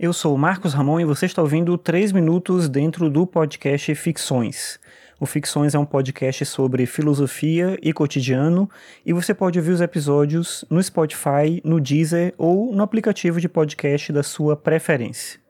Eu sou Marcos Ramon e você está ouvindo 3 minutos dentro do podcast Ficções. O Ficções é um podcast sobre filosofia e cotidiano e você pode ouvir os episódios no Spotify, no Deezer ou no aplicativo de podcast da sua preferência.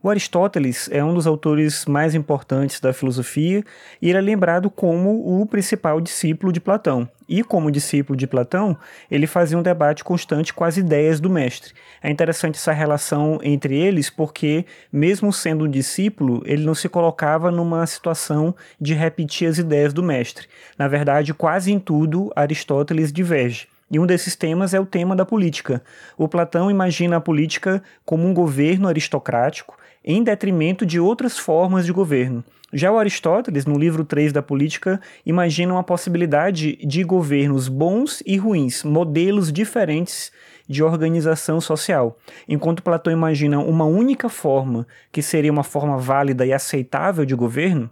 O Aristóteles é um dos autores mais importantes da filosofia e ele é lembrado como o principal discípulo de Platão. E como discípulo de Platão, ele fazia um debate constante com as ideias do mestre. É interessante essa relação entre eles porque, mesmo sendo um discípulo, ele não se colocava numa situação de repetir as ideias do mestre. Na verdade, quase em tudo, Aristóteles diverge. E um desses temas é o tema da política. O Platão imagina a política como um governo aristocrático em detrimento de outras formas de governo. Já o Aristóteles, no livro 3 da Política, imagina uma possibilidade de governos bons e ruins, modelos diferentes de organização social. Enquanto Platão imagina uma única forma, que seria uma forma válida e aceitável de governo,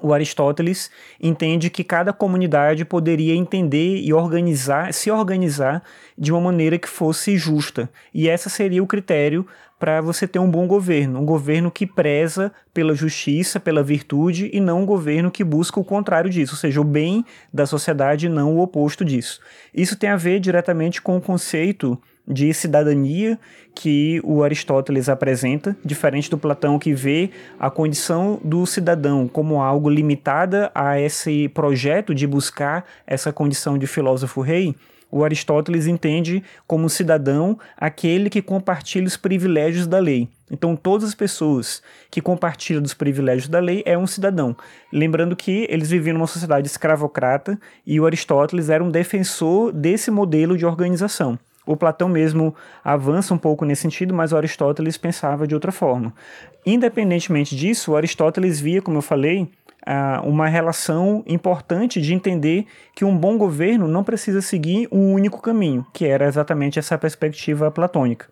o Aristóteles entende que cada comunidade poderia entender e organizar, se organizar de uma maneira que fosse justa. E esse seria o critério para você ter um bom governo, um governo que preza pela justiça, pela virtude e não um governo que busca o contrário disso, ou seja, o bem da sociedade e não o oposto disso. Isso tem a ver diretamente com o conceito de cidadania que o Aristóteles apresenta, diferente do Platão que vê a condição do cidadão como algo limitada a esse projeto de buscar essa condição de filósofo rei. O Aristóteles entende como cidadão aquele que compartilha os privilégios da lei. Então, todas as pessoas que compartilham dos privilégios da lei é um cidadão. Lembrando que eles viviam numa sociedade escravocrata e o Aristóteles era um defensor desse modelo de organização. O Platão mesmo avança um pouco nesse sentido, mas Aristóteles pensava de outra forma. Independentemente disso, Aristóteles via, como eu falei, uma relação importante de entender que um bom governo não precisa seguir um único caminho, que era exatamente essa perspectiva platônica.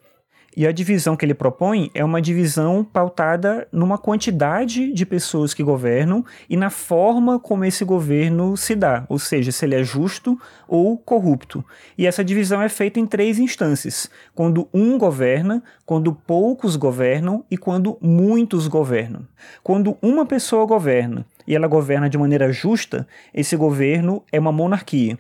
E a divisão que ele propõe é uma divisão pautada numa quantidade de pessoas que governam e na forma como esse governo se dá, ou seja, se ele é justo ou corrupto. E essa divisão é feita em três instâncias: quando um governa, quando poucos governam e quando muitos governam. Quando uma pessoa governa e ela governa de maneira justa, esse governo é uma monarquia.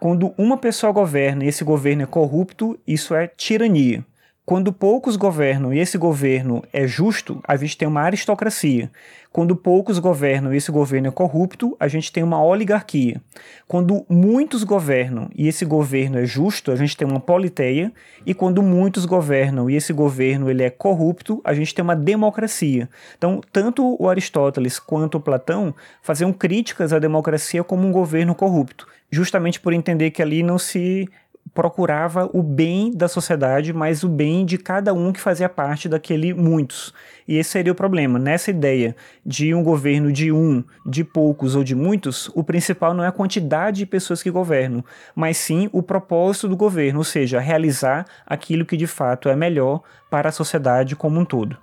Quando uma pessoa governa e esse governo é corrupto, isso é tirania. Quando poucos governam e esse governo é justo, a gente tem uma aristocracia. Quando poucos governam e esse governo é corrupto, a gente tem uma oligarquia. Quando muitos governam e esse governo é justo, a gente tem uma politeia. E quando muitos governam e esse governo ele é corrupto, a gente tem uma democracia. Então, tanto o Aristóteles quanto o Platão faziam críticas à democracia como um governo corrupto, justamente por entender que ali não se procurava o bem da sociedade, mas o bem de cada um que fazia parte daquele muitos. E esse seria o problema. Nessa ideia de um governo de um, de poucos ou de muitos, o principal não é a quantidade de pessoas que governam, mas sim o propósito do governo, ou seja, realizar aquilo que de fato é melhor para a sociedade como um todo.